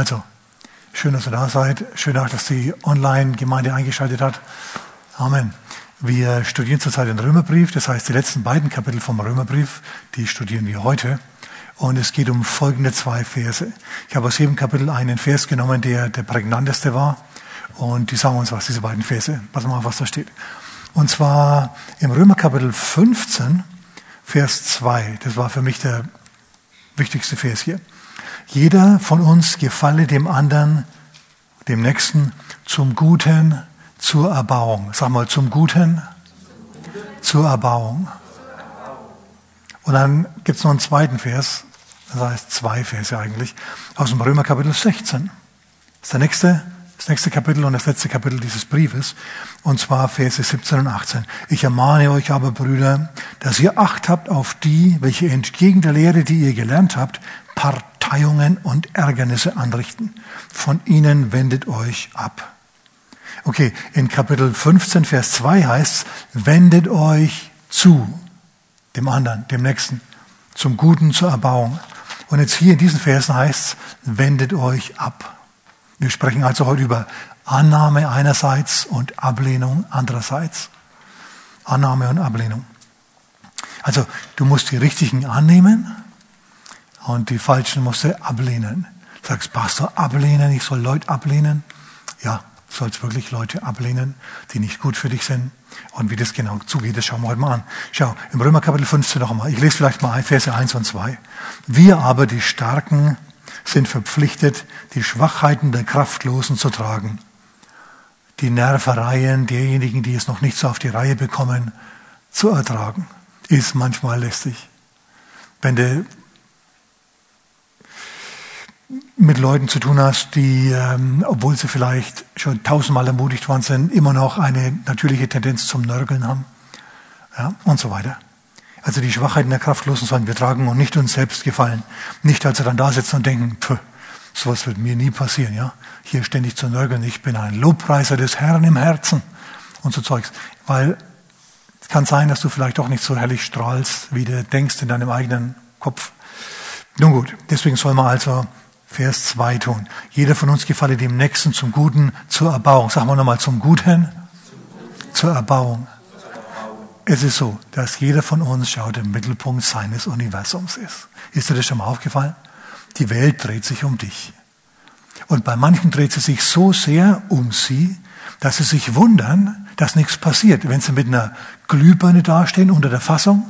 Also, schön, dass ihr da seid. Schön auch, dass die Online-Gemeinde eingeschaltet hat. Amen. Wir studieren zurzeit den Römerbrief. Das heißt, die letzten beiden Kapitel vom Römerbrief, die studieren wir heute. Und es geht um folgende zwei Verse. Ich habe aus jedem Kapitel einen Vers genommen, der der prägnanteste war. Und die sagen uns was, diese beiden Verse. Pass mal auf, was da steht. Und zwar im Römerkapitel 15, Vers 2. Das war für mich der wichtigste Vers hier. Jeder von uns gefalle dem anderen, dem Nächsten, zum Guten, zur Erbauung. Sag mal, zum Guten, zur Erbauung. Und dann gibt es noch einen zweiten Vers, das heißt zwei Verse eigentlich, aus dem Römer Kapitel 16. Das ist der nächste, das nächste Kapitel und das letzte Kapitel dieses Briefes, und zwar Verse 17 und 18. Ich ermahne euch aber, Brüder, dass ihr Acht habt auf die, welche entgegen der Lehre, die ihr gelernt habt, Parteiungen und Ärgernisse anrichten. Von ihnen wendet euch ab. Okay, in Kapitel 15, Vers 2 heißt es, wendet euch zu dem anderen, dem Nächsten, zum Guten, zur Erbauung. Und jetzt hier in diesen Versen heißt es, wendet euch ab. Wir sprechen also heute über Annahme einerseits und Ablehnung andererseits. Annahme und Ablehnung. Also du musst die richtigen annehmen und die falschen musst du ablehnen. Du sagst, Pastor, ablehnen, ich soll Leute ablehnen. Ja, du sollst wirklich Leute ablehnen, die nicht gut für dich sind. Und wie das genau zugeht, das schauen wir heute mal an. Schau, im Römer Kapitel 15 noch einmal. Ich lese vielleicht mal Verse 1 und 2. Wir aber, die Starken, sind verpflichtet, die Schwachheiten der Kraftlosen zu tragen. Die Nervereien derjenigen, die es noch nicht so auf die Reihe bekommen, zu ertragen. Ist manchmal lästig. Wenn du mit Leuten zu tun hast, die, ähm, obwohl sie vielleicht schon tausendmal ermutigt worden sind, immer noch eine natürliche Tendenz zum Nörgeln haben. Ja, und so weiter. Also die Schwachheiten der Kraftlosen sollen wir tragen und nicht uns selbst gefallen. Nicht, als sie dann da sitzen und denken, pff, sowas wird mir nie passieren, ja. Hier ständig zu nörgeln, ich bin ein Lobpreiser des Herrn im Herzen und so Zeugs. Weil es kann sein, dass du vielleicht auch nicht so herrlich strahlst, wie du denkst in deinem eigenen Kopf. Nun gut, deswegen soll man also Vers 2 tun. Jeder von uns gefalle dem Nächsten zum Guten, zur Erbauung. Sagen wir nochmal zum Guten, zur Erbauung. Es ist so, dass jeder von uns schaut im Mittelpunkt seines Universums ist. Ist dir das schon mal aufgefallen? Die Welt dreht sich um dich. Und bei manchen dreht sie sich so sehr um sie, dass sie sich wundern, dass nichts passiert. Wenn sie mit einer Glühbirne dastehen unter der Fassung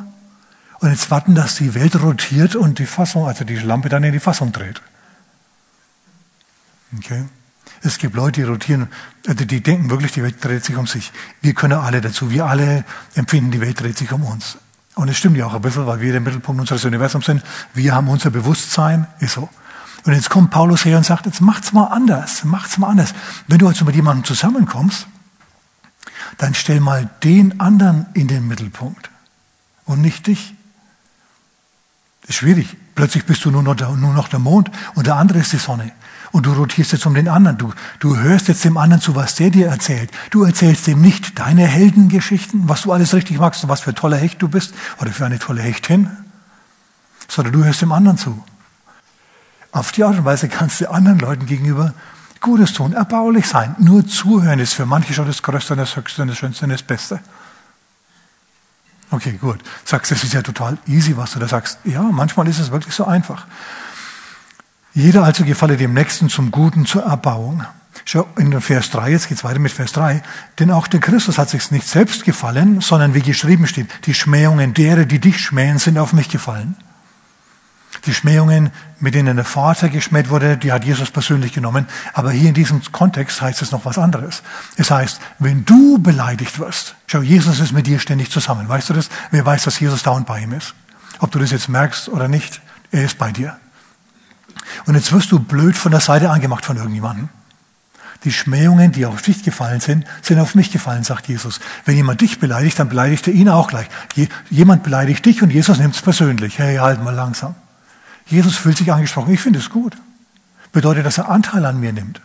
und jetzt warten, dass die Welt rotiert und die Fassung, also die Lampe dann in die Fassung dreht. Okay? Es gibt Leute, die rotieren, also die denken wirklich, die Welt dreht sich um sich. Wir können alle dazu. Wir alle empfinden, die Welt dreht sich um uns. Und es stimmt ja auch ein bisschen, weil wir der Mittelpunkt unseres Universums sind. Wir haben unser Bewusstsein, ist so. Und jetzt kommt Paulus her und sagt, jetzt macht's mal anders, macht's mal anders. Wenn du also mit jemandem zusammenkommst, dann stell mal den anderen in den Mittelpunkt und nicht dich. Das ist schwierig. Plötzlich bist du nur noch, der, nur noch der Mond und der andere ist die Sonne. Und du rotierst jetzt um den anderen. Du, du hörst jetzt dem anderen zu, was der dir erzählt. Du erzählst dem nicht deine Heldengeschichten, was du alles richtig magst und was für ein toller Hecht du bist oder für eine tolle Hechtin, sondern du hörst dem anderen zu. Auf die Art und Weise kannst du anderen Leuten gegenüber Gutes tun, erbaulich sein. Nur zuhören ist für manche schon das Größte das Höchste das Schönste und das Beste. Okay, gut. Sagst, das ist ja total easy, was du da sagst. Ja, manchmal ist es wirklich so einfach. Jeder also gefalle dem Nächsten zum Guten, zur Erbauung. Schau, in Vers 3, jetzt geht's weiter mit Vers 3. Denn auch der Christus hat sich nicht selbst gefallen, sondern wie geschrieben steht, die Schmähungen derer, die dich schmähen, sind auf mich gefallen. Die Schmähungen, mit denen der Vater geschmäht wurde, die hat Jesus persönlich genommen. Aber hier in diesem Kontext heißt es noch was anderes. Es heißt, wenn du beleidigt wirst, schau, Jesus ist mit dir ständig zusammen. Weißt du das? Wer weiß, dass Jesus da und bei ihm ist? Ob du das jetzt merkst oder nicht, er ist bei dir. Und jetzt wirst du blöd von der Seite angemacht von irgendjemandem. Die Schmähungen, die auf dich gefallen sind, sind auf mich gefallen, sagt Jesus. Wenn jemand dich beleidigt, dann beleidigt er ihn auch gleich. Jemand beleidigt dich und Jesus nimmt es persönlich. Hey, halt mal langsam. Jesus fühlt sich angesprochen. Ich finde es gut. Bedeutet, dass er Anteil an mir nimmt.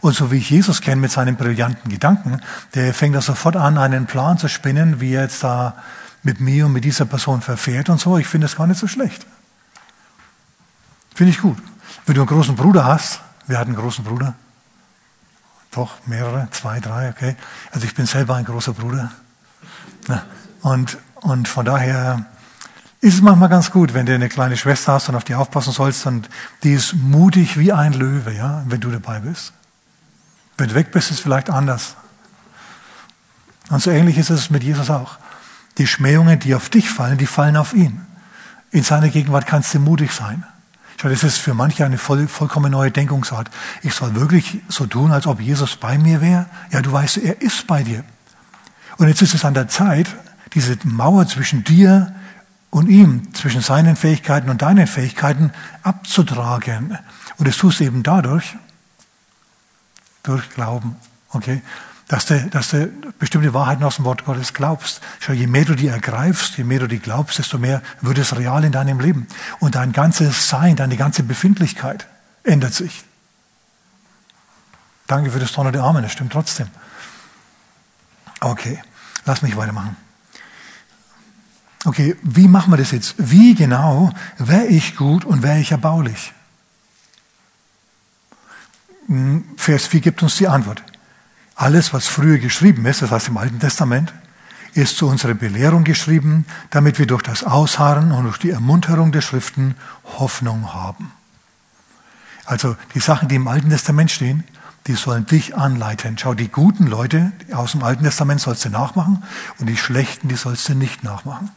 Und so wie ich Jesus kenne mit seinen brillanten Gedanken, der fängt da sofort an, einen Plan zu spinnen, wie er jetzt da mit mir und mit dieser Person verfährt und so. Ich finde es gar nicht so schlecht. Finde ich gut. Wenn du einen großen Bruder hast, Wer hat einen großen Bruder? Doch, mehrere, zwei, drei, okay. Also ich bin selber ein großer Bruder. Und, und von daher ist es manchmal ganz gut, wenn du eine kleine Schwester hast und auf die aufpassen sollst und die ist mutig wie ein Löwe, ja, wenn du dabei bist. Wenn du weg bist, ist es vielleicht anders. Und so ähnlich ist es mit Jesus auch. Die Schmähungen, die auf dich fallen, die fallen auf ihn. In seiner Gegenwart kannst du mutig sein. Schau, das ist für manche eine voll, vollkommen neue Denkungsart. Ich soll wirklich so tun, als ob Jesus bei mir wäre. Ja, du weißt, er ist bei dir. Und jetzt ist es an der Zeit, diese Mauer zwischen dir und ihm, zwischen seinen Fähigkeiten und deinen Fähigkeiten abzutragen. Und das tust du eben dadurch, durch Glauben. Okay? Dass du, dass du bestimmte Wahrheiten aus dem Wort Gottes glaubst. Schau, je mehr du die ergreifst, je mehr du die glaubst, desto mehr wird es real in deinem Leben. Und dein ganzes Sein, deine ganze Befindlichkeit ändert sich. Danke für das donnernde Amen, das stimmt trotzdem. Okay, lass mich weitermachen. Okay, wie machen wir das jetzt? Wie genau wäre ich gut und wäre ich erbaulich? Hm, Vers 4 gibt uns die Antwort. Alles, was früher geschrieben ist, das heißt im Alten Testament, ist zu unserer Belehrung geschrieben, damit wir durch das Ausharren und durch die Ermunterung der Schriften Hoffnung haben. Also die Sachen, die im Alten Testament stehen, die sollen dich anleiten. Schau, die guten Leute aus dem Alten Testament sollst du nachmachen und die schlechten, die sollst du nicht nachmachen.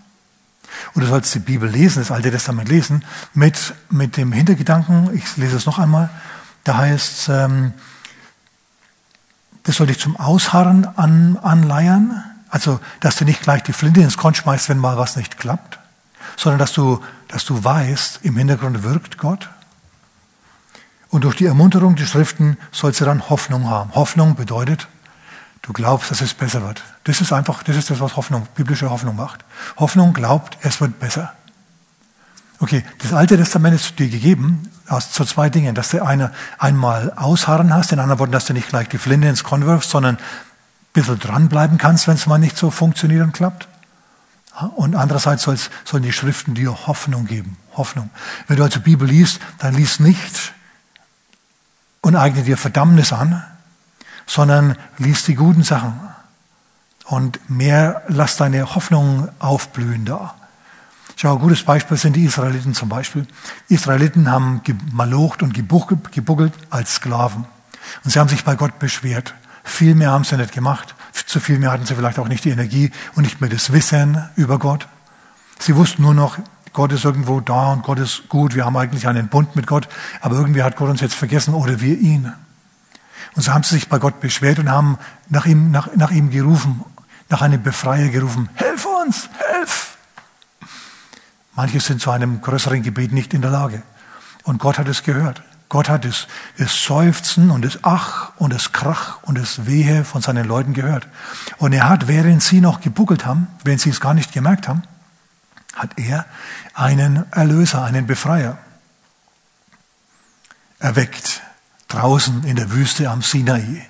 Und du sollst die Bibel lesen, das Alte Testament lesen, mit, mit dem Hintergedanken, ich lese es noch einmal, da heißt ähm, das soll dich zum Ausharren an, anleiern. Also, dass du nicht gleich die Flinte ins Korn schmeißt, wenn mal was nicht klappt, sondern dass du, dass du weißt, im Hintergrund wirkt Gott. Und durch die Ermunterung der Schriften sollst du dann Hoffnung haben. Hoffnung bedeutet, du glaubst, dass es besser wird. Das ist einfach, das ist das, was Hoffnung, biblische Hoffnung macht. Hoffnung glaubt, es wird besser. Okay, das Alte Testament ist dir gegeben aus zu zwei Dingen, dass du eine, einmal ausharren hast, in anderen Worten, dass du nicht gleich die Flinte ins Korn wirfst, sondern ein bisschen dranbleiben kannst, wenn es mal nicht so funktioniert und klappt. Und andererseits sollen die Schriften dir Hoffnung geben. Hoffnung. Wenn du also Bibel liest, dann liest nicht und eigne dir Verdammnis an, sondern liest die guten Sachen. Und mehr lass deine Hoffnung aufblühen da. Schau, ein gutes Beispiel sind die Israeliten zum Beispiel. Die Israeliten haben gemalocht und gebuckelt als Sklaven. Und sie haben sich bei Gott beschwert. Viel mehr haben sie nicht gemacht. Zu viel mehr hatten sie vielleicht auch nicht die Energie und nicht mehr das Wissen über Gott. Sie wussten nur noch, Gott ist irgendwo da und Gott ist gut. Wir haben eigentlich einen Bund mit Gott. Aber irgendwie hat Gott uns jetzt vergessen oder wir ihn. Und so haben sie sich bei Gott beschwert und haben nach ihm, nach, nach ihm gerufen, nach einem Befreier gerufen. Hilf uns, hilf! Manche sind zu einem größeren Gebet nicht in der Lage. Und Gott hat es gehört. Gott hat es, das Seufzen und das Ach und das Krach und das Wehe von seinen Leuten gehört. Und er hat, während sie noch gebuckelt haben, wenn sie es gar nicht gemerkt haben, hat er einen Erlöser, einen Befreier erweckt, draußen in der Wüste am Sinai.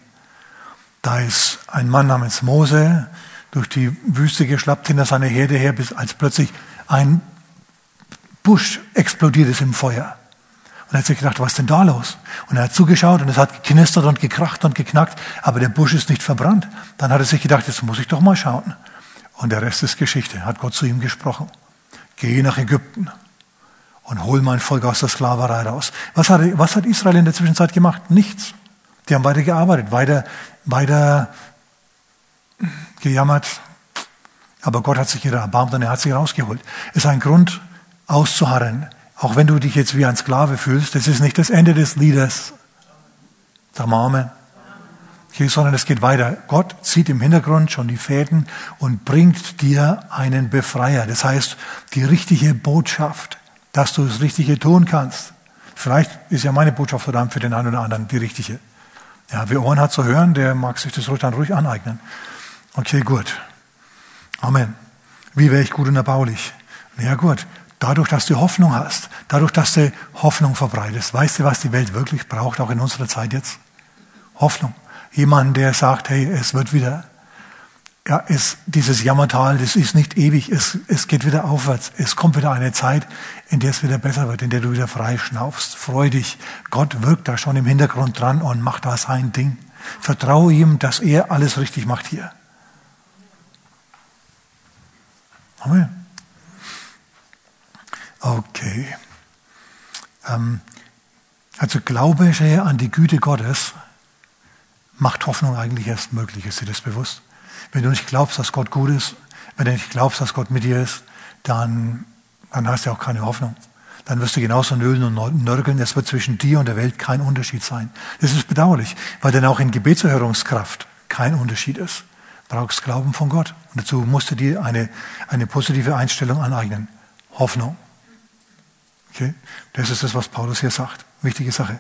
Da ist ein Mann namens Mose durch die Wüste geschlappt hinter seiner Herde her, bis als plötzlich ein Busch explodiert ist im Feuer. Und er hat sich gedacht, was ist denn da los? Und er hat zugeschaut und es hat geknistert und gekracht und geknackt, aber der Busch ist nicht verbrannt. Dann hat er sich gedacht, jetzt muss ich doch mal schauen. Und der Rest ist Geschichte. Hat Gott zu ihm gesprochen. Geh nach Ägypten und hol mein Volk aus der Sklaverei raus. Was hat, was hat Israel in der Zwischenzeit gemacht? Nichts. Die haben weiter gearbeitet, weiter, weiter gejammert. Aber Gott hat sich ihrer erbarmt und er hat sie rausgeholt. Es ist ein Grund, auszuharren. Auch wenn du dich jetzt wie ein Sklave fühlst, das ist nicht das Ende des Liedes. Sag mal Amen. Okay, sondern es geht weiter. Gott zieht im Hintergrund schon die Fäden und bringt dir einen Befreier. Das heißt, die richtige Botschaft, dass du das Richtige tun kannst. Vielleicht ist ja meine Botschaft verdammt für den einen oder anderen die richtige. Ja, wer Ohren hat zu hören, der mag sich das ruhig dann ruhig aneignen. Okay, gut. Amen. Wie wäre ich gut und erbaulich? Ja gut, Dadurch, dass du Hoffnung hast, dadurch, dass du Hoffnung verbreitest. Weißt du, was die Welt wirklich braucht, auch in unserer Zeit jetzt? Hoffnung. Jemand, der sagt, hey, es wird wieder. ja, es, dieses Jammertal, das ist nicht ewig, es, es geht wieder aufwärts. Es kommt wieder eine Zeit, in der es wieder besser wird, in der du wieder frei schnaufst. Freu dich. Gott wirkt da schon im Hintergrund dran und macht da sein Ding. Vertraue ihm, dass er alles richtig macht hier. Amen. Okay. Ähm, also Glaube an die Güte Gottes macht Hoffnung eigentlich erst möglich. Ist dir das bewusst? Wenn du nicht glaubst, dass Gott gut ist, wenn du nicht glaubst, dass Gott mit dir ist, dann, dann hast du auch keine Hoffnung. Dann wirst du genauso nölen und nörgeln. Es wird zwischen dir und der Welt kein Unterschied sein. Das ist bedauerlich, weil dann auch in Gebetserhörungskraft kein Unterschied ist. Du brauchst Glauben von Gott. Und dazu musst du dir eine, eine positive Einstellung aneignen. Hoffnung. Okay? Das ist das, was Paulus hier sagt. Wichtige Sache.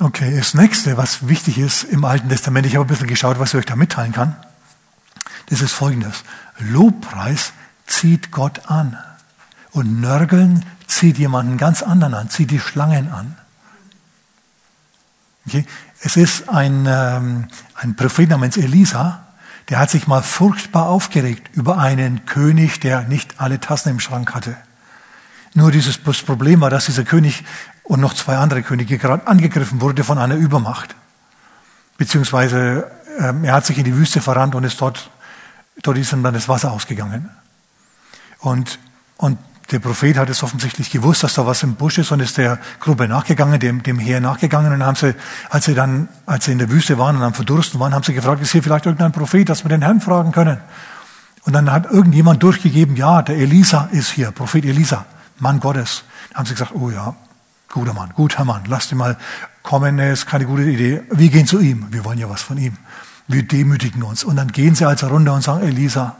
Okay, das nächste, was wichtig ist im Alten Testament, ich habe ein bisschen geschaut, was ich euch da mitteilen kann. Das ist folgendes. Lobpreis zieht Gott an. Und Nörgeln zieht jemanden ganz anderen an, zieht die Schlangen an. Okay? Es ist ein, ähm, ein Prophet namens Elisa, der hat sich mal furchtbar aufgeregt über einen König, der nicht alle Tassen im Schrank hatte. Nur dieses Problem war, dass dieser König und noch zwei andere Könige gerade angegriffen wurde von einer Übermacht. Beziehungsweise ähm, er hat sich in die Wüste verrannt und ist dort, dort ist ihm dann das Wasser ausgegangen. Und, und der Prophet hat es offensichtlich gewusst, dass da was im Busch ist und ist der Gruppe nachgegangen, dem, dem Heer nachgegangen und haben sie, als sie dann, als sie in der Wüste waren und am Verdursten waren, haben sie gefragt, ist hier vielleicht irgendein Prophet, dass wir den Herrn fragen können? Und dann hat irgendjemand durchgegeben, ja, der Elisa ist hier, Prophet Elisa, Mann Gottes. Dann haben sie gesagt, oh ja, Guter Mann, guter Mann, lasst ihn mal kommen, er ist keine gute Idee. Wir gehen zu ihm, wir wollen ja was von ihm. Wir demütigen uns. Und dann gehen sie also runter und sagen, Elisa.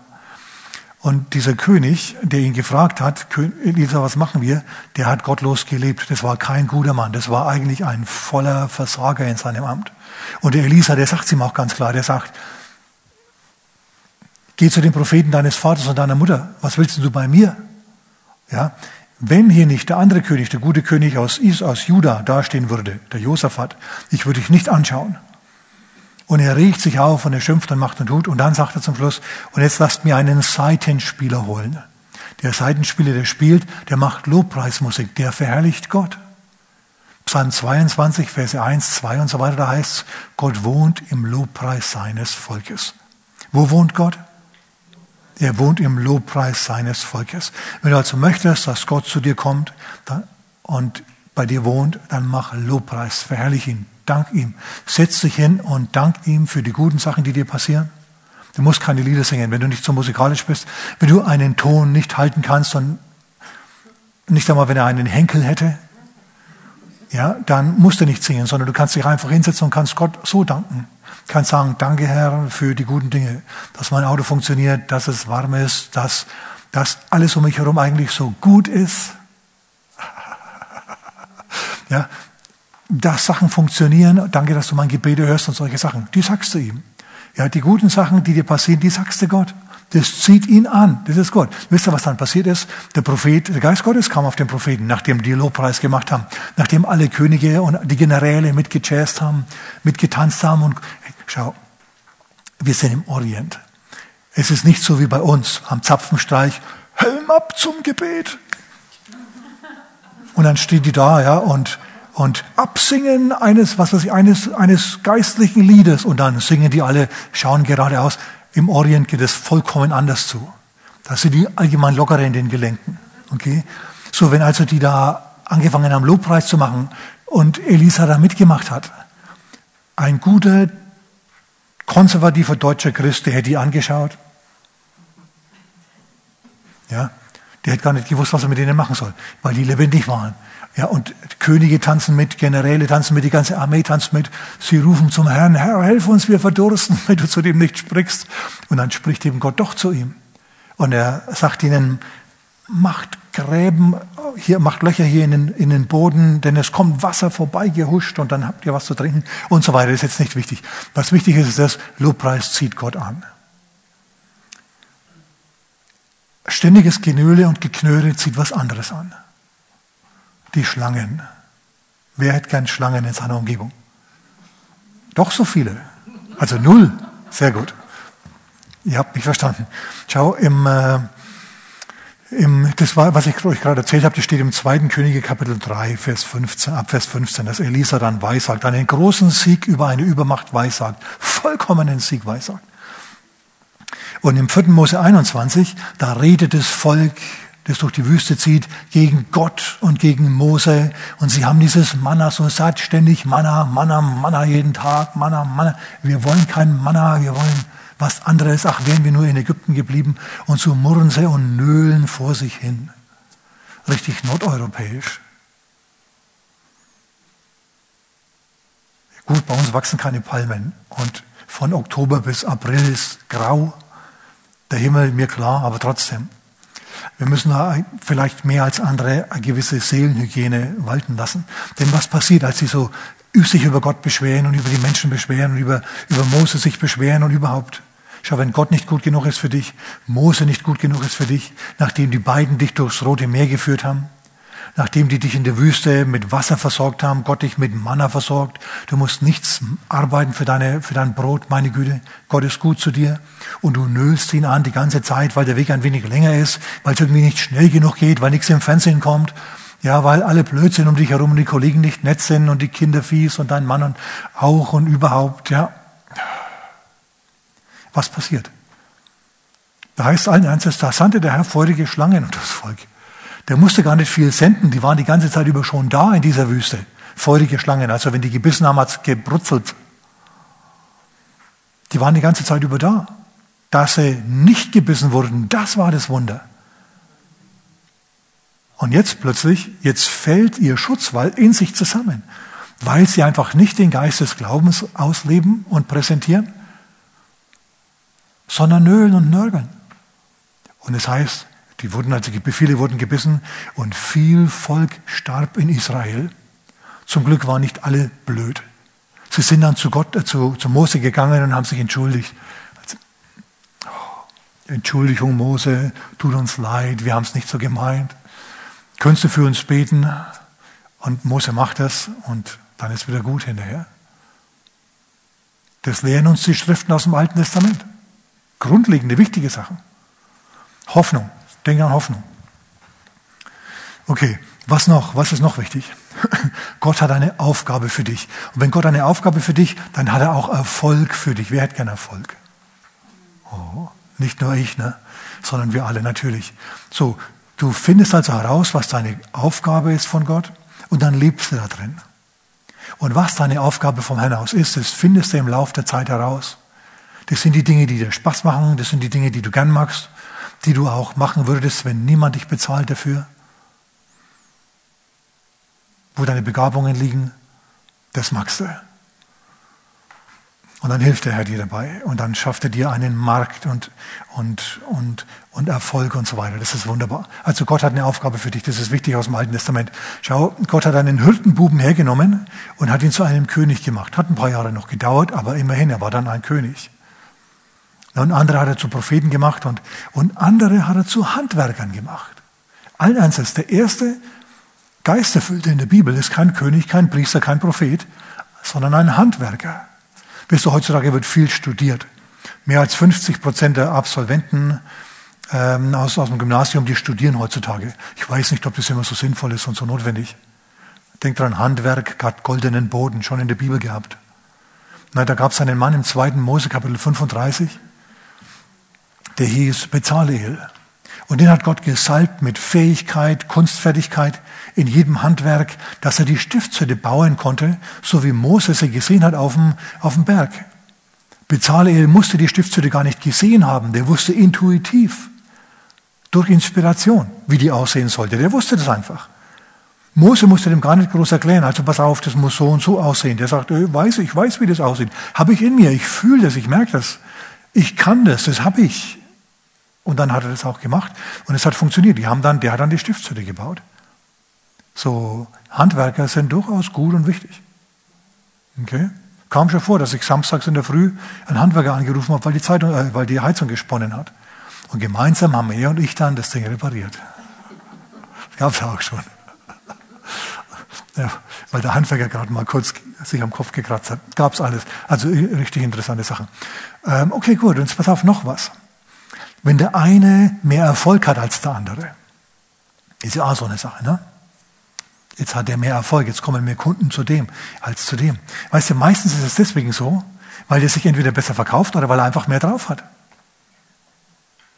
Und dieser König, der ihn gefragt hat, Elisa, was machen wir? Der hat gottlos gelebt. Das war kein guter Mann. Das war eigentlich ein voller Versager in seinem Amt. Und der Elisa, der sagt es ihm auch ganz klar, der sagt, geh zu den Propheten deines Vaters und deiner Mutter. Was willst du bei mir? Ja, wenn hier nicht der andere König, der gute König aus, aus Juda dastehen würde, der Josaphat, ich würde dich nicht anschauen. Und er regt sich auf und er schimpft und macht und tut. Und dann sagt er zum Schluss, und jetzt lasst mir einen Seitenspieler holen. Der Seitenspieler, der spielt, der macht Lobpreismusik, der verherrlicht Gott. Psalm 22, Verse 1, 2 und so weiter, da heißt es, Gott wohnt im Lobpreis seines Volkes. Wo wohnt Gott? Er wohnt im Lobpreis seines Volkes. Wenn du also möchtest, dass Gott zu dir kommt und bei dir wohnt, dann mach Lobpreis, verherrlich ihn, dank ihm. Setz dich hin und dank ihm für die guten Sachen, die dir passieren. Du musst keine Lieder singen, wenn du nicht so musikalisch bist. Wenn du einen Ton nicht halten kannst und nicht einmal, wenn er einen Henkel hätte, ja, dann musst du nicht singen, sondern du kannst dich einfach hinsetzen und kannst Gott so danken kann sagen, danke Herr für die guten Dinge, dass mein Auto funktioniert, dass es warm ist, dass, dass alles um mich herum eigentlich so gut ist. ja, dass Sachen funktionieren, danke, dass du mein Gebete hörst und solche Sachen. Die sagst du ihm. Ja, die guten Sachen, die dir passieren, die sagst du Gott. Das zieht ihn an. Das ist Gott. Wisst ihr, was dann passiert ist? Der Prophet, der Geist Gottes kam auf den Propheten, nachdem die Lobpreis gemacht haben, nachdem alle Könige und die Generäle mitgejazzt haben, mitgetanzt haben und schau, wir sind im Orient. Es ist nicht so wie bei uns am Zapfenstreich, Helm ab zum Gebet. Und dann stehen die da, ja, und, und absingen eines, was weiß ich, eines, eines geistlichen Liedes. Und dann singen die alle, schauen geradeaus. Im Orient geht es vollkommen anders zu. Da sind die allgemein lockerer in den Gelenken. Okay? So, wenn also die da angefangen haben, Lobpreis zu machen und Elisa da mitgemacht hat, ein guter, konservativer deutscher Christ, der hätte die angeschaut. Ja, der hätte gar nicht gewusst, was er mit denen machen soll, weil die lebendig waren. Ja, und Könige tanzen mit, Generäle tanzen mit, die ganze Armee tanzt mit. Sie rufen zum Herrn, Herr, helf uns, wir verdursten, wenn du zu dem nicht sprichst. Und dann spricht eben Gott doch zu ihm. Und er sagt ihnen, macht Gräben, hier, macht Löcher hier in den, in den Boden, denn es kommt Wasser vorbei gehuscht und dann habt ihr was zu trinken und so weiter. Das ist jetzt nicht wichtig. Was wichtig ist, ist das, Lobpreis zieht Gott an. Ständiges Genöle und Geknöre zieht was anderes an die Schlangen. Wer hätte gern Schlangen in seiner Umgebung? Doch so viele. Also null. Sehr gut. Ihr habt mich verstanden. Schau, im, äh, im, das war, was ich euch gerade erzählt habe, das steht im zweiten Könige Kapitel 3, Vers 15, ab Vers 15, dass Elisa dann weissagt, einen großen Sieg über eine Übermacht weissagt, vollkommenen Sieg weissagt. Und im 4. Mose 21, da redet das Volk, das durch die Wüste zieht, gegen Gott und gegen Mose. Und sie haben dieses Manna, so satt ständig Manna, Manna, Manna jeden Tag, Manna, Manna. Wir wollen kein Manna, wir wollen was anderes. Ach, wären wir nur in Ägypten geblieben. Und so murren sie und nöhlen vor sich hin. Richtig nordeuropäisch. Gut, bei uns wachsen keine Palmen. Und von Oktober bis April ist grau. Der Himmel mir klar, aber trotzdem. Wir müssen da vielleicht mehr als andere eine gewisse Seelenhygiene walten lassen. Denn was passiert, als sie so sich über Gott beschweren und über die Menschen beschweren und über, über Mose sich beschweren und überhaupt? Schau, wenn Gott nicht gut genug ist für dich, Mose nicht gut genug ist für dich, nachdem die beiden dich durchs Rote Meer geführt haben, nachdem die dich in der Wüste mit Wasser versorgt haben, Gott dich mit Manna versorgt, du musst nichts arbeiten für, deine, für dein Brot, meine Güte, Gott ist gut zu dir und du nöhlst ihn an die ganze Zeit, weil der Weg ein wenig länger ist, weil es irgendwie nicht schnell genug geht, weil nichts im Fernsehen kommt, ja, weil alle blöd sind um dich herum und die Kollegen nicht nett sind und die Kinder fies und dein Mann und auch und überhaupt, ja. Was passiert? Da heißt allen Ernstes, da sandte der Herr feurige Schlangen unter das Volk. Der musste gar nicht viel senden, die waren die ganze Zeit über schon da in dieser Wüste. Feurige Schlangen, also wenn die gebissen haben, hat's gebrutzelt. Die waren die ganze Zeit über da. Dass sie nicht gebissen wurden, das war das Wunder. Und jetzt plötzlich, jetzt fällt ihr Schutzwall in sich zusammen, weil sie einfach nicht den Geist des Glaubens ausleben und präsentieren, sondern nölen und nörgeln. Und es heißt, die wurden, also viele wurden gebissen und viel Volk starb in Israel. Zum Glück waren nicht alle blöd. Sie sind dann zu Gott, äh, zu, zu Mose gegangen und haben sich entschuldigt. Also, oh, Entschuldigung, Mose, tut uns leid, wir haben es nicht so gemeint. Könntest du für uns beten? Und Mose macht das und dann ist wieder gut hinterher. Das lehren uns die Schriften aus dem Alten Testament. Grundlegende, wichtige Sachen. Hoffnung. Denke an Hoffnung. Okay, was noch? Was ist noch wichtig? Gott hat eine Aufgabe für dich. Und wenn Gott eine Aufgabe für dich, dann hat er auch Erfolg für dich. Wer hat gern Erfolg? Oh, nicht nur ich, ne? sondern wir alle natürlich. So, du findest also heraus, was deine Aufgabe ist von Gott und dann lebst du da drin. Und was deine Aufgabe vom Herrn aus ist, das findest du im Laufe der Zeit heraus. Das sind die Dinge, die dir Spaß machen, das sind die Dinge, die du gern magst, die du auch machen würdest, wenn niemand dich bezahlt dafür. Wo deine Begabungen liegen, das magst du. Und dann hilft der Herr dir dabei und dann schafft er dir einen Markt und, und, und, und Erfolg und so weiter. Das ist wunderbar. Also Gott hat eine Aufgabe für dich, das ist wichtig aus dem Alten Testament. Schau, Gott hat einen Hirtenbuben hergenommen und hat ihn zu einem König gemacht. Hat ein paar Jahre noch gedauert, aber immerhin, er war dann ein König. Und andere hat er zu Propheten gemacht und, und andere hat er zu Handwerkern gemacht. Allen Ernstes, der erste Geisterfüllte in der Bibel ist kein König, kein Priester, kein Prophet, sondern ein Handwerker. Wisst ihr, heutzutage wird viel studiert. Mehr als 50 Prozent der Absolventen ähm, aus, aus dem Gymnasium, die studieren heutzutage. Ich weiß nicht, ob das immer so sinnvoll ist und so notwendig. Denkt dran, Handwerk hat goldenen Boden, schon in der Bibel gehabt. Na, da gab es einen Mann im zweiten Mose, Kapitel 35 der hieß Bezaleel. Und den hat Gott gesalbt mit Fähigkeit, Kunstfertigkeit in jedem Handwerk, dass er die Stiftshütte bauen konnte, so wie Moses sie gesehen hat auf dem, auf dem Berg. Bezaleel musste die Stiftshütte gar nicht gesehen haben, der wusste intuitiv, durch Inspiration, wie die aussehen sollte. Der wusste das einfach. Mose musste dem gar nicht groß erklären, also pass auf, das muss so und so aussehen. Der sagt, äh, weiß, ich weiß, wie das aussieht. Habe ich in mir, ich fühle das, ich merke das. Ich kann das, das habe ich. Und dann hat er das auch gemacht und es hat funktioniert. Die haben dann, der hat dann die Stiftshütte gebaut. So, Handwerker sind durchaus gut und wichtig. Okay? Kam schon vor, dass ich samstags in der Früh einen Handwerker angerufen habe, weil die, Zeitung, äh, weil die Heizung gesponnen hat. Und gemeinsam haben er und ich dann das Ding repariert. Gab es auch schon. Ja, weil der Handwerker gerade mal kurz sich am Kopf gekratzt hat. Gab's alles. Also richtig interessante Sachen. Ähm, okay, gut. Und jetzt pass auf, noch was. Wenn der eine mehr Erfolg hat als der andere, ist ja auch so eine Sache, ne? Jetzt hat er mehr Erfolg, jetzt kommen mehr Kunden zu dem als zu dem. Weißt du, meistens ist es deswegen so, weil der sich entweder besser verkauft oder weil er einfach mehr drauf hat.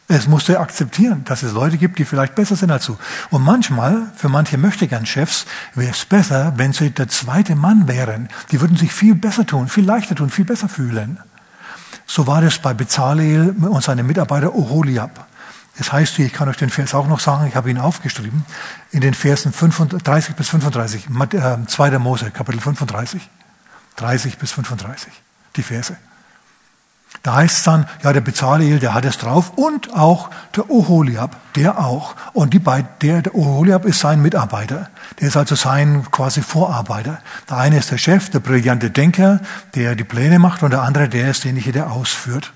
Es musste akzeptieren, dass es Leute gibt, die vielleicht besser sind als du. Und manchmal, für manche Möchtegern-Chefs, wäre es besser, wenn sie der zweite Mann wären. Die würden sich viel besser tun, viel leichter tun, viel besser fühlen. So war das bei Bezaleel und seinem Mitarbeiter Oholiab. Das heißt, ich kann euch den Vers auch noch sagen, ich habe ihn aufgeschrieben, in den Versen 35 bis 35, 2. Äh, Mose, Kapitel 35, 30 bis 35, die Verse. Da heißt es dann, ja, der Bezaleel, der hat es drauf und auch der Oholiab, der auch. Und die beiden, der, der Oholiab ist sein Mitarbeiter. Der ist also sein quasi Vorarbeiter. Der eine ist der Chef, der brillante Denker, der die Pläne macht und der andere, der ist derjenige, der ausführt.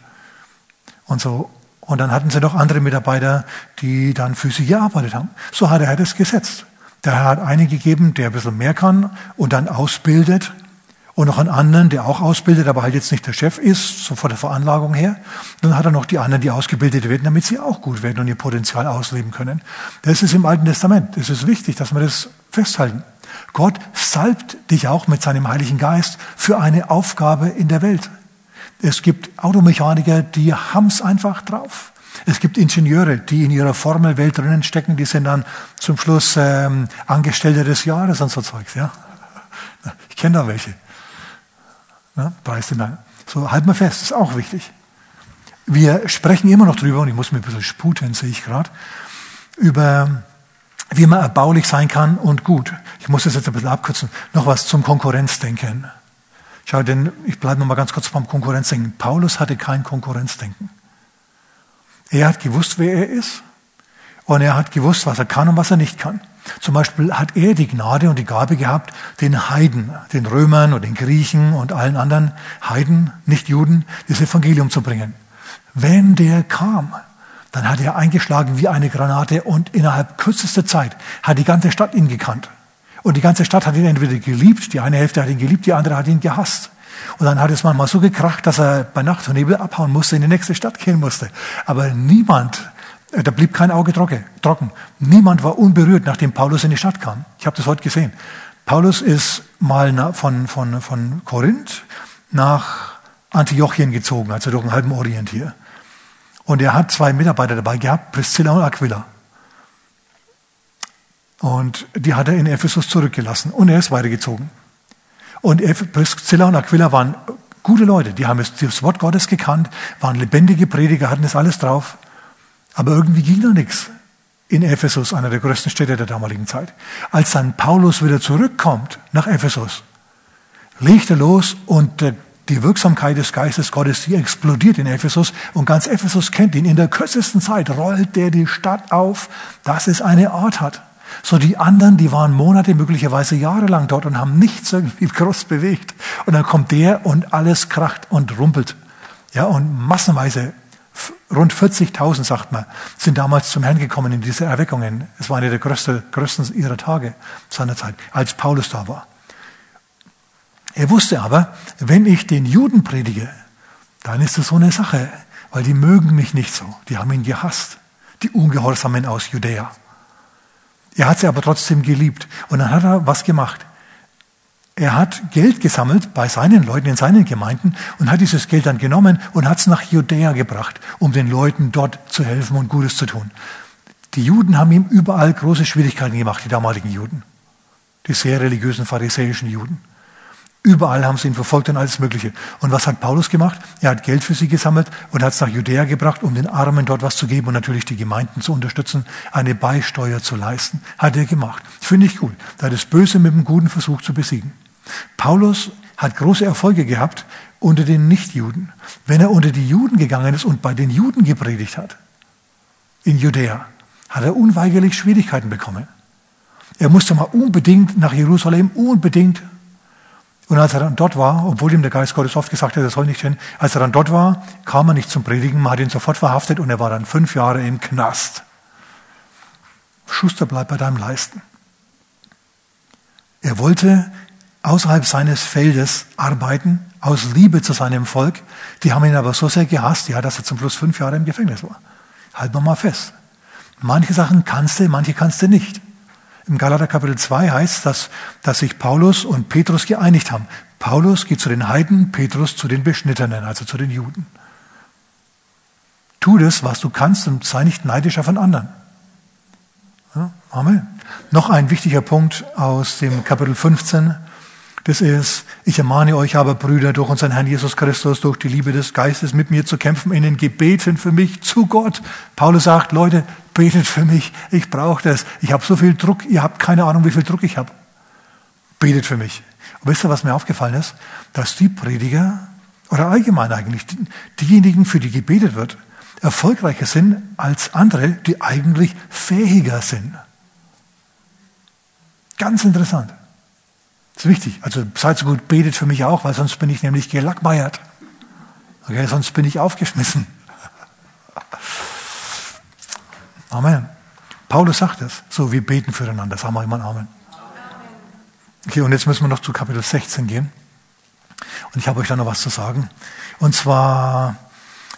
Und so. Und dann hatten sie noch andere Mitarbeiter, die dann für sie gearbeitet haben. So hat er das gesetzt. Der hat einen gegeben, der ein bisschen mehr kann und dann ausbildet und noch einen anderen, der auch ausbildet, aber halt jetzt nicht der Chef ist, so von der Veranlagung her. Dann hat er noch die anderen, die ausgebildet werden, damit sie auch gut werden und ihr Potenzial ausleben können. Das ist im Alten Testament. Es ist wichtig, dass wir das festhalten. Gott salbt dich auch mit seinem Heiligen Geist für eine Aufgabe in der Welt. Es gibt Automechaniker, die haben's einfach drauf. Es gibt Ingenieure, die in ihrer Formelwelt drinnen stecken, die sind dann zum Schluss ähm, Angestellte des Jahres und so Zeugs. Ja? Ich kenne da welche. Preis den Herrn. So, halt mal fest, ist auch wichtig. Wir sprechen immer noch drüber, und ich muss mir ein bisschen sputen, sehe ich gerade, über wie man erbaulich sein kann und gut. Ich muss das jetzt ein bisschen abkürzen. Noch was zum Konkurrenzdenken. Schau, denn ich bleibe noch mal ganz kurz beim Konkurrenzdenken. Paulus hatte kein Konkurrenzdenken. Er hat gewusst, wer er ist. Und er hat gewusst, was er kann und was er nicht kann. Zum Beispiel hat er die Gnade und die Gabe gehabt, den Heiden, den Römern und den Griechen und allen anderen Heiden, nicht Juden, das Evangelium zu bringen. Wenn der kam, dann hat er eingeschlagen wie eine Granate und innerhalb kürzester Zeit hat die ganze Stadt ihn gekannt. Und die ganze Stadt hat ihn entweder geliebt, die eine Hälfte hat ihn geliebt, die andere hat ihn gehasst. Und dann hat es manchmal so gekracht, dass er bei Nacht und Nebel abhauen musste, in die nächste Stadt gehen musste. Aber niemand da blieb kein Auge trocken. Niemand war unberührt, nachdem Paulus in die Stadt kam. Ich habe das heute gesehen. Paulus ist mal von, von, von Korinth nach Antiochien gezogen, also durch den halben Orient hier. Und er hat zwei Mitarbeiter dabei gehabt, Priscilla und Aquila. Und die hat er in Ephesus zurückgelassen und er ist weitergezogen. Und Priscilla und Aquila waren gute Leute, die haben das Wort Gottes gekannt, waren lebendige Prediger, hatten das alles drauf. Aber irgendwie ging da nichts in Ephesus, einer der größten Städte der damaligen Zeit. Als dann Paulus wieder zurückkommt nach Ephesus, legt er los und die Wirksamkeit des Geistes Gottes, die explodiert in Ephesus und ganz Ephesus kennt ihn. In der kürzesten Zeit rollt der die Stadt auf, dass es eine Art hat. So die anderen, die waren Monate, möglicherweise jahrelang dort und haben nichts irgendwie groß bewegt. Und dann kommt der und alles kracht und rumpelt. Ja, und massenweise Rund 40.000, sagt man, sind damals zum Herrn gekommen in diese Erweckungen. Es war eine der größten, größten ihrer Tage seiner Zeit, als Paulus da war. Er wusste aber, wenn ich den Juden predige, dann ist das so eine Sache, weil die mögen mich nicht so. Die haben ihn gehasst, die Ungehorsamen aus Judäa. Er hat sie aber trotzdem geliebt. Und dann hat er was gemacht. Er hat Geld gesammelt bei seinen Leuten in seinen Gemeinden und hat dieses Geld dann genommen und hat es nach Judäa gebracht, um den Leuten dort zu helfen und Gutes zu tun. Die Juden haben ihm überall große Schwierigkeiten gemacht, die damaligen Juden. Die sehr religiösen pharisäischen Juden. Überall haben sie ihn verfolgt und alles Mögliche. Und was hat Paulus gemacht? Er hat Geld für sie gesammelt und hat es nach Judäa gebracht, um den Armen dort was zu geben und natürlich die Gemeinden zu unterstützen, eine Beisteuer zu leisten. Hat er gemacht. Finde ich gut. Da hat das Böse mit dem Guten versucht zu besiegen. Paulus hat große Erfolge gehabt unter den Nichtjuden. Wenn er unter die Juden gegangen ist und bei den Juden gepredigt hat, in Judäa, hat er unweigerlich Schwierigkeiten bekommen. Er musste mal unbedingt nach Jerusalem, unbedingt. Und als er dann dort war, obwohl ihm der Geist Gottes oft gesagt hat, er soll nicht hin, als er dann dort war, kam er nicht zum Predigen, man hat ihn sofort verhaftet und er war dann fünf Jahre im Knast. Schuster, bleib bei deinem Leisten. Er wollte außerhalb seines Feldes arbeiten, aus Liebe zu seinem Volk. Die haben ihn aber so sehr gehasst, ja, dass er zum Schluss fünf Jahre im Gefängnis war. Halten wir mal fest. Manche Sachen kannst du, manche kannst du nicht. Im Galater Kapitel 2 heißt dass, dass sich Paulus und Petrus geeinigt haben. Paulus geht zu den Heiden, Petrus zu den Beschnittenen, also zu den Juden. Tu das, was du kannst und sei nicht neidischer von anderen. Ja, Amen. Noch ein wichtiger Punkt aus dem Kapitel 15. Das ist, ich ermahne euch aber, Brüder, durch unseren Herrn Jesus Christus, durch die Liebe des Geistes mit mir zu kämpfen, in den Gebeten für mich zu Gott. Paulus sagt, Leute, betet für mich, ich brauche das. Ich habe so viel Druck, ihr habt keine Ahnung, wie viel Druck ich habe. Betet für mich. Und wisst ihr, was mir aufgefallen ist? Dass die Prediger, oder allgemein eigentlich, diejenigen, für die gebetet wird, erfolgreicher sind als andere, die eigentlich fähiger sind. Ganz interessant. Das ist wichtig. Also seid so gut, betet für mich auch, weil sonst bin ich nämlich gelackmeiert. Okay, sonst bin ich aufgeschmissen. Amen. Paulus sagt es. So, wir beten füreinander. Sagen wir immer Amen. Okay, und jetzt müssen wir noch zu Kapitel 16 gehen. Und ich habe euch da noch was zu sagen. Und zwar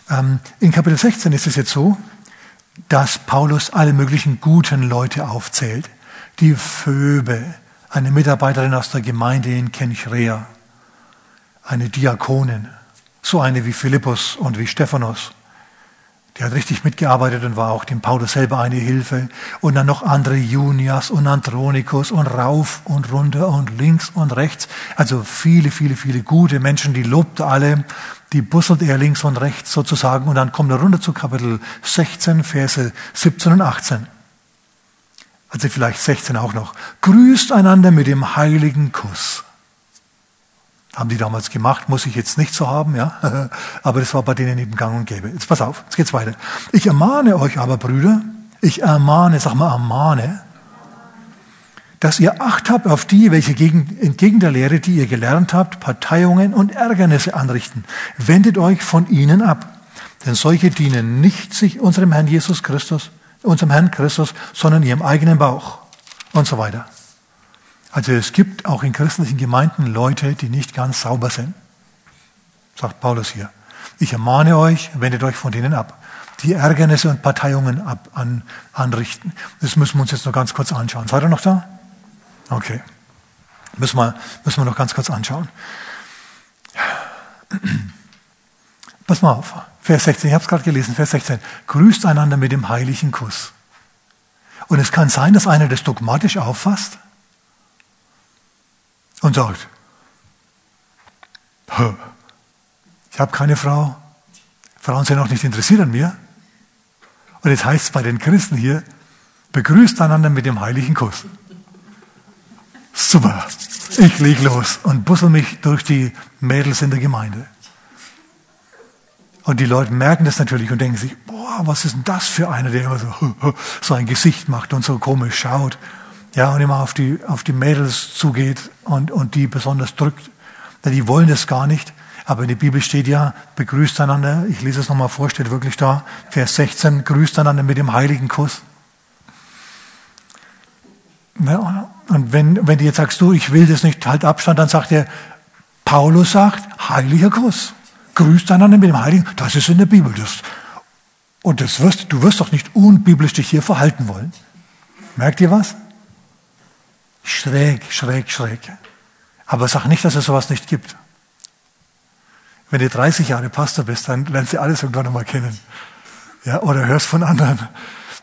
ähm, in Kapitel 16 ist es jetzt so, dass Paulus alle möglichen guten Leute aufzählt. Die Phoebe, eine Mitarbeiterin aus der Gemeinde in Kenchrea, eine Diakonin, so eine wie Philippus und wie Stephanus. Die hat richtig mitgearbeitet und war auch dem Paulus selber eine Hilfe. Und dann noch andere, Junias und Andronikus und rauf und runter und links und rechts. Also viele, viele, viele gute Menschen, die lobte alle die busselt er links und rechts sozusagen und dann kommt er runter zu Kapitel 16, Verse 17 und 18. Also vielleicht 16 auch noch. Grüßt einander mit dem heiligen Kuss. Haben die damals gemacht, muss ich jetzt nicht so haben, ja. Aber das war bei denen eben gang und gäbe. Jetzt pass auf, jetzt geht's weiter. Ich ermahne euch aber, Brüder, ich ermahne, sag mal, ermahne, dass ihr Acht habt auf die, welche gegen, entgegen der Lehre, die ihr gelernt habt, Parteiungen und Ärgernisse anrichten. Wendet euch von ihnen ab. Denn solche dienen nicht sich unserem Herrn Jesus Christus, unserem Herrn Christus, sondern ihrem eigenen Bauch und so weiter. Also es gibt auch in christlichen Gemeinden Leute, die nicht ganz sauber sind, sagt Paulus hier. Ich ermahne euch, wendet euch von denen ab, die Ärgernisse und Parteiungen ab, an, anrichten. Das müssen wir uns jetzt noch ganz kurz anschauen. Seid ihr noch da? Okay. Müssen wir, müssen wir noch ganz kurz anschauen. Pass mal auf. Vers 16, ich habe es gerade gelesen, Vers 16. Grüßt einander mit dem heiligen Kuss. Und es kann sein, dass einer das dogmatisch auffasst und sagt, ich habe keine Frau, Frauen sind auch nicht interessiert an mir. Und jetzt heißt es bei den Christen hier, begrüßt einander mit dem heiligen Kuss. Super, ich leg los und bussel mich durch die Mädels in der Gemeinde. Und die Leute merken das natürlich und denken sich, boah, was ist denn das für einer, der immer so, so ein Gesicht macht und so komisch schaut. Ja, und immer auf die, auf die Mädels zugeht und, und die besonders drückt. Die wollen das gar nicht. Aber in der Bibel steht ja, begrüßt einander. Ich lese es nochmal vor, steht wirklich da. Vers 16, grüßt einander mit dem heiligen Kuss. Ja, und wenn, wenn du jetzt sagst, du, ich will das nicht, halt Abstand, dann sagt er, Paulus sagt, heiliger Kuss. Grüßt einander mit dem Heiligen. Das ist in der Bibel. Das. Und das wirst, du wirst doch nicht unbiblisch dich hier verhalten wollen. Merkt ihr was? Schräg, schräg, schräg. Aber sag nicht, dass es sowas nicht gibt. Wenn du 30 Jahre Pastor bist, dann lernst du alles irgendwann nochmal kennen. Ja, oder hörst von anderen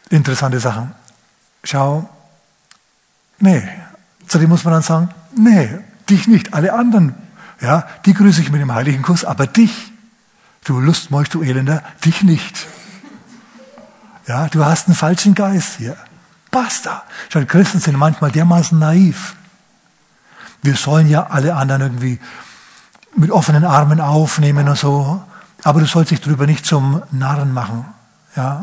interessante Sachen. Schau, Nee. Zu dem muss man dann sagen, nee, dich nicht, alle anderen. Ja, die grüße ich mit dem heiligen Kuss, aber dich, du Lustmolch, du Elender, dich nicht. Ja, du hast einen falschen Geist hier. Basta. Schau, Christen sind manchmal dermaßen naiv. Wir sollen ja alle anderen irgendwie mit offenen Armen aufnehmen und so. Aber du sollst dich darüber nicht zum Narren machen. Ja?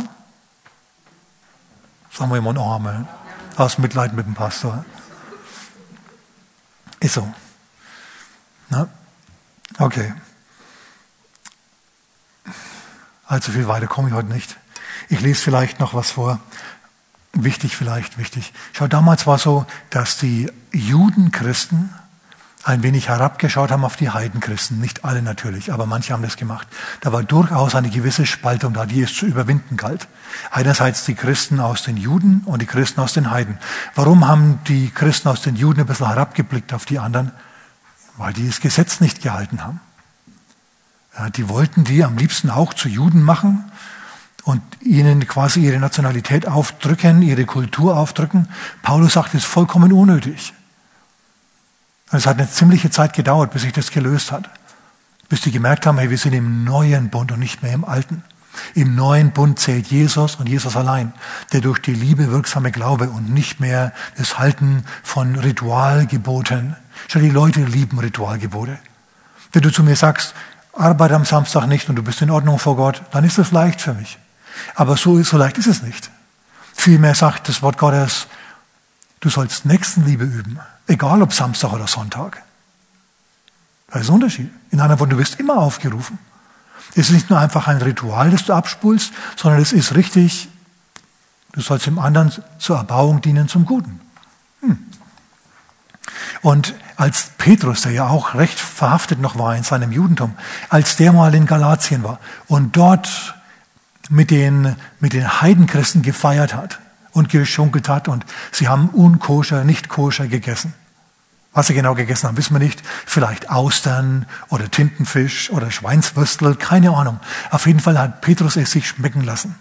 Sagen wir immer Amen aus Mitleid mit dem Pastor. Ist so. Na? Okay. Allzu viel weiter komme ich heute nicht. Ich lese vielleicht noch was vor wichtig vielleicht, wichtig. Schau, damals war so, dass die Judenchristen ein wenig herabgeschaut haben auf die Heidenchristen. Nicht alle natürlich, aber manche haben das gemacht. Da war durchaus eine gewisse Spaltung da, die es zu überwinden galt. Einerseits die Christen aus den Juden und die Christen aus den Heiden. Warum haben die Christen aus den Juden ein bisschen herabgeblickt auf die anderen? Weil die das Gesetz nicht gehalten haben. Ja, die wollten die am liebsten auch zu Juden machen und ihnen quasi ihre Nationalität aufdrücken, ihre Kultur aufdrücken. Paulus sagt, es ist vollkommen unnötig. Und es hat eine ziemliche Zeit gedauert, bis sich das gelöst hat. Bis die gemerkt haben, hey, wir sind im neuen Bund und nicht mehr im alten. Im neuen Bund zählt Jesus und Jesus allein, der durch die Liebe wirksame Glaube und nicht mehr das Halten von Ritualgeboten. Schau, die Leute lieben Ritualgebote. Wenn du zu mir sagst, arbeite am Samstag nicht und du bist in Ordnung vor Gott, dann ist das leicht für mich. Aber so, so leicht ist es nicht. Vielmehr sagt das Wort Gottes, du sollst Nächstenliebe üben. Egal ob Samstag oder Sonntag. Da ist ein Unterschied. In anderen Worten, du wirst immer aufgerufen. Es ist nicht nur einfach ein Ritual, das du abspulst, sondern es ist richtig, du sollst dem anderen zur Erbauung dienen zum Guten. Hm. Und als Petrus, der ja auch recht verhaftet noch war in seinem Judentum, als der mal in Galatien war und dort mit den, mit den Heidenchristen gefeiert hat, und geschunkelt hat und sie haben unkoscher, nicht koscher gegessen. Was sie genau gegessen haben, wissen wir nicht. Vielleicht Austern oder Tintenfisch oder Schweinswürstel, keine Ahnung. Auf jeden Fall hat Petrus es sich schmecken lassen.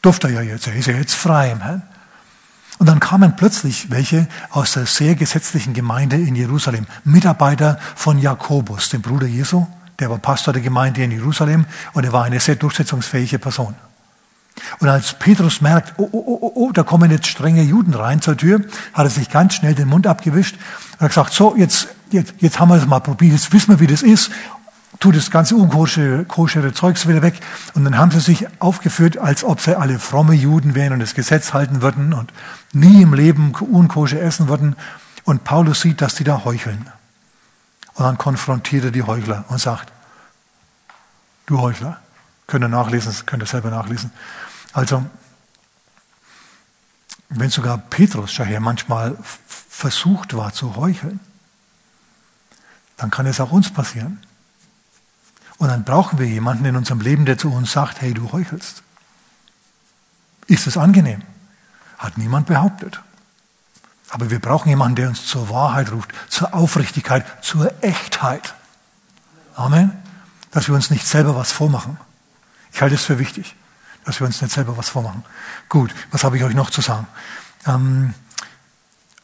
Durfte er ja jetzt, er ist ja jetzt frei im Herrn. Und dann kamen plötzlich welche aus der sehr gesetzlichen Gemeinde in Jerusalem, Mitarbeiter von Jakobus, dem Bruder Jesu, der war Pastor der Gemeinde in Jerusalem und er war eine sehr durchsetzungsfähige Person. Und als Petrus merkt, oh, oh, oh, oh, da kommen jetzt strenge Juden rein zur Tür, hat er sich ganz schnell den Mund abgewischt und hat gesagt, so, jetzt, jetzt, jetzt haben wir es mal probiert, jetzt wissen wir, wie das ist, tut das ganze unkoschere Zeugs wieder weg. Und dann haben sie sich aufgeführt, als ob sie alle fromme Juden wären und das Gesetz halten würden und nie im Leben unkoscher essen würden. Und Paulus sieht, dass die da heucheln. Und dann konfrontiert er die Heuchler und sagt, du Heuchler, könnt ihr nachlesen, könnt ihr selber nachlesen. Also, wenn sogar Petrus daher manchmal versucht war zu heucheln, dann kann es auch uns passieren. Und dann brauchen wir jemanden in unserem Leben, der zu uns sagt, hey, du heuchelst. Ist es angenehm? Hat niemand behauptet. Aber wir brauchen jemanden, der uns zur Wahrheit ruft, zur Aufrichtigkeit, zur Echtheit. Amen. Dass wir uns nicht selber was vormachen. Ich halte es für wichtig dass wir uns nicht selber was vormachen. Gut, was habe ich euch noch zu sagen? Ähm,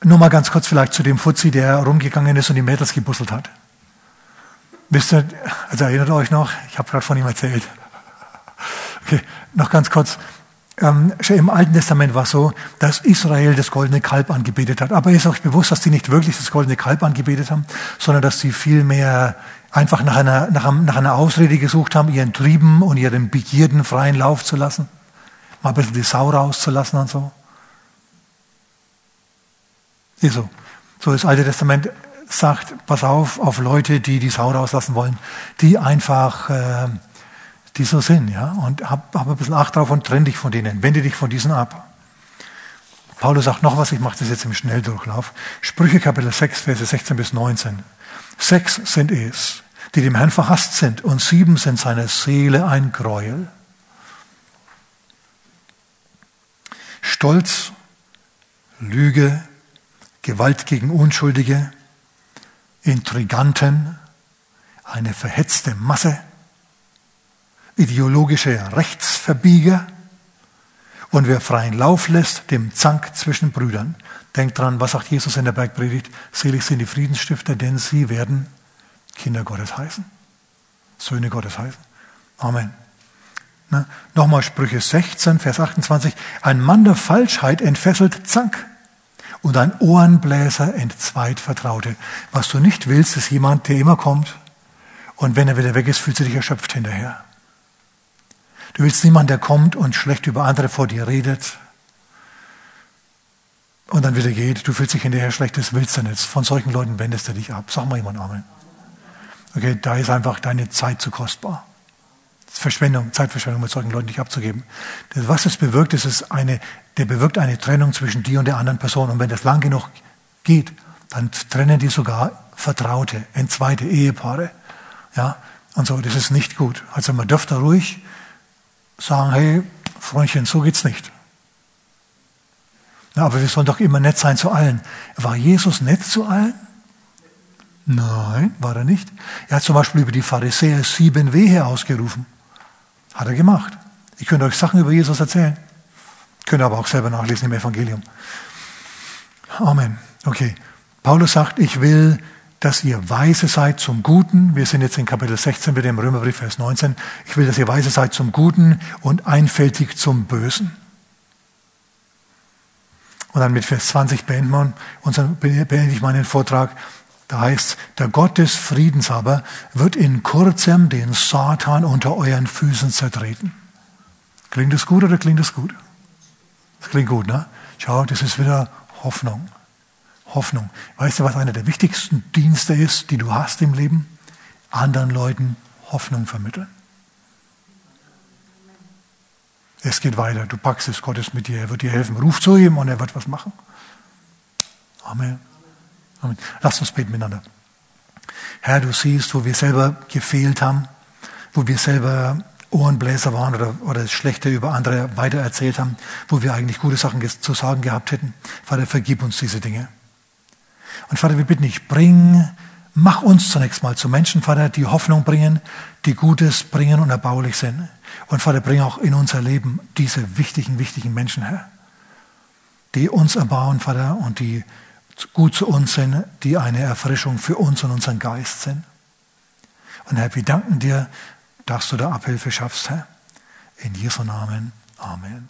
nur mal ganz kurz vielleicht zu dem Fuzzi, der rumgegangen ist und die Mädels gebusselt hat. Wisst ihr, also erinnert euch noch, ich habe gerade von ihm erzählt. Okay, noch ganz kurz. Ähm, im Alten Testament war es so, dass Israel das goldene Kalb angebetet hat. Aber ist euch bewusst, dass die nicht wirklich das goldene Kalb angebetet haben, sondern dass sie vielmehr einfach nach einer, nach, nach einer Ausrede gesucht haben, ihren Trieben und ihren Begierden freien Lauf zu lassen. Mal ein bisschen die Sau rauszulassen und so. Ist so. So das Alte Testament sagt, pass auf, auf Leute, die die Sau rauslassen wollen, die einfach, äh, die so sind, ja. Und hab, hab ein bisschen Acht drauf und trenn dich von denen. Wende dich von diesen ab. Paulus sagt noch was, ich mache das jetzt im Schnelldurchlauf. Sprüche Kapitel 6, Verse 16 bis 19. Sechs sind es, die dem Herrn verhasst sind, und sieben sind seiner Seele ein Gräuel. Stolz, Lüge, Gewalt gegen Unschuldige, Intriganten, eine verhetzte Masse, ideologische Rechtsverbieger und wer freien Lauf lässt, dem Zank zwischen Brüdern. Denkt dran, was sagt Jesus in der Bergpredigt? Selig sind die Friedensstifter, denn sie werden Kinder Gottes heißen. Söhne Gottes heißen. Amen. Ne? Nochmal Sprüche 16, Vers 28. Ein Mann der Falschheit entfesselt Zank und ein Ohrenbläser entzweit Vertraute. Was du nicht willst, ist jemand, der immer kommt und wenn er wieder weg ist, fühlt du dich erschöpft hinterher. Du willst niemanden, der kommt und schlecht über andere vor dir redet und dann wieder geht. Du fühlst dich hinterher schlecht, das willst du nicht. Von solchen Leuten wendest du dich ab. Sag mal jemand Amen. Okay, da ist einfach deine Zeit zu kostbar. Ist Verschwendung, Zeitverschwendung mit solchen Leuten nicht abzugeben. Was es bewirkt, ist es eine der bewirkt eine Trennung zwischen dir und der anderen Person. Und wenn das lang genug geht, dann trennen die sogar Vertraute, entzweite Ehepaare. Ja, und so, das ist nicht gut. Also man dürfte ruhig sagen, hey, Freundchen, so geht's nicht. Ja, aber wir sollen doch immer nett sein zu allen. War Jesus nett zu allen? Nein, war er nicht. Er hat zum Beispiel über die Pharisäer sieben Wehe ausgerufen. Hat er gemacht. Ich könnte euch Sachen über Jesus erzählen. Könnt ihr aber auch selber nachlesen im Evangelium. Amen. Okay. Paulus sagt, ich will, dass ihr weise seid zum Guten. Wir sind jetzt in Kapitel 16 mit dem Römerbrief, Vers 19. Ich will, dass ihr weise seid zum Guten und einfältig zum Bösen. Und dann mit Vers 20 beenden wir unseren, beende ich meinen Vortrag. Da heißt, der Gott des Friedens aber wird in kurzem den Satan unter euren Füßen zertreten. Klingt das gut oder klingt das gut? Das klingt gut, ne? Schau, das ist wieder Hoffnung. Hoffnung. Weißt du, was einer der wichtigsten Dienste ist, die du hast im Leben? Anderen Leuten Hoffnung vermitteln. Es geht weiter. Du packst es, Gott ist mit dir. Er wird dir helfen. Ruf zu ihm und er wird was machen. Amen. Amen. Lass uns beten miteinander. Herr, du siehst, wo wir selber gefehlt haben, wo wir selber Ohrenbläser waren oder, oder Schlechte über andere weitererzählt haben, wo wir eigentlich gute Sachen zu sagen gehabt hätten. Vater, vergib uns diese Dinge. Und Vater, wir bitten dich, bring, mach uns zunächst mal zu Menschen, Vater, die Hoffnung bringen, die Gutes bringen und erbaulich sind. Und Vater, bring auch in unser Leben diese wichtigen, wichtigen Menschen her, die uns erbauen, Vater, und die gut zu uns sind, die eine Erfrischung für uns und unseren Geist sind. Und Herr, wir danken dir, dass du da Abhilfe schaffst, Herr. In Jesu Namen. Amen.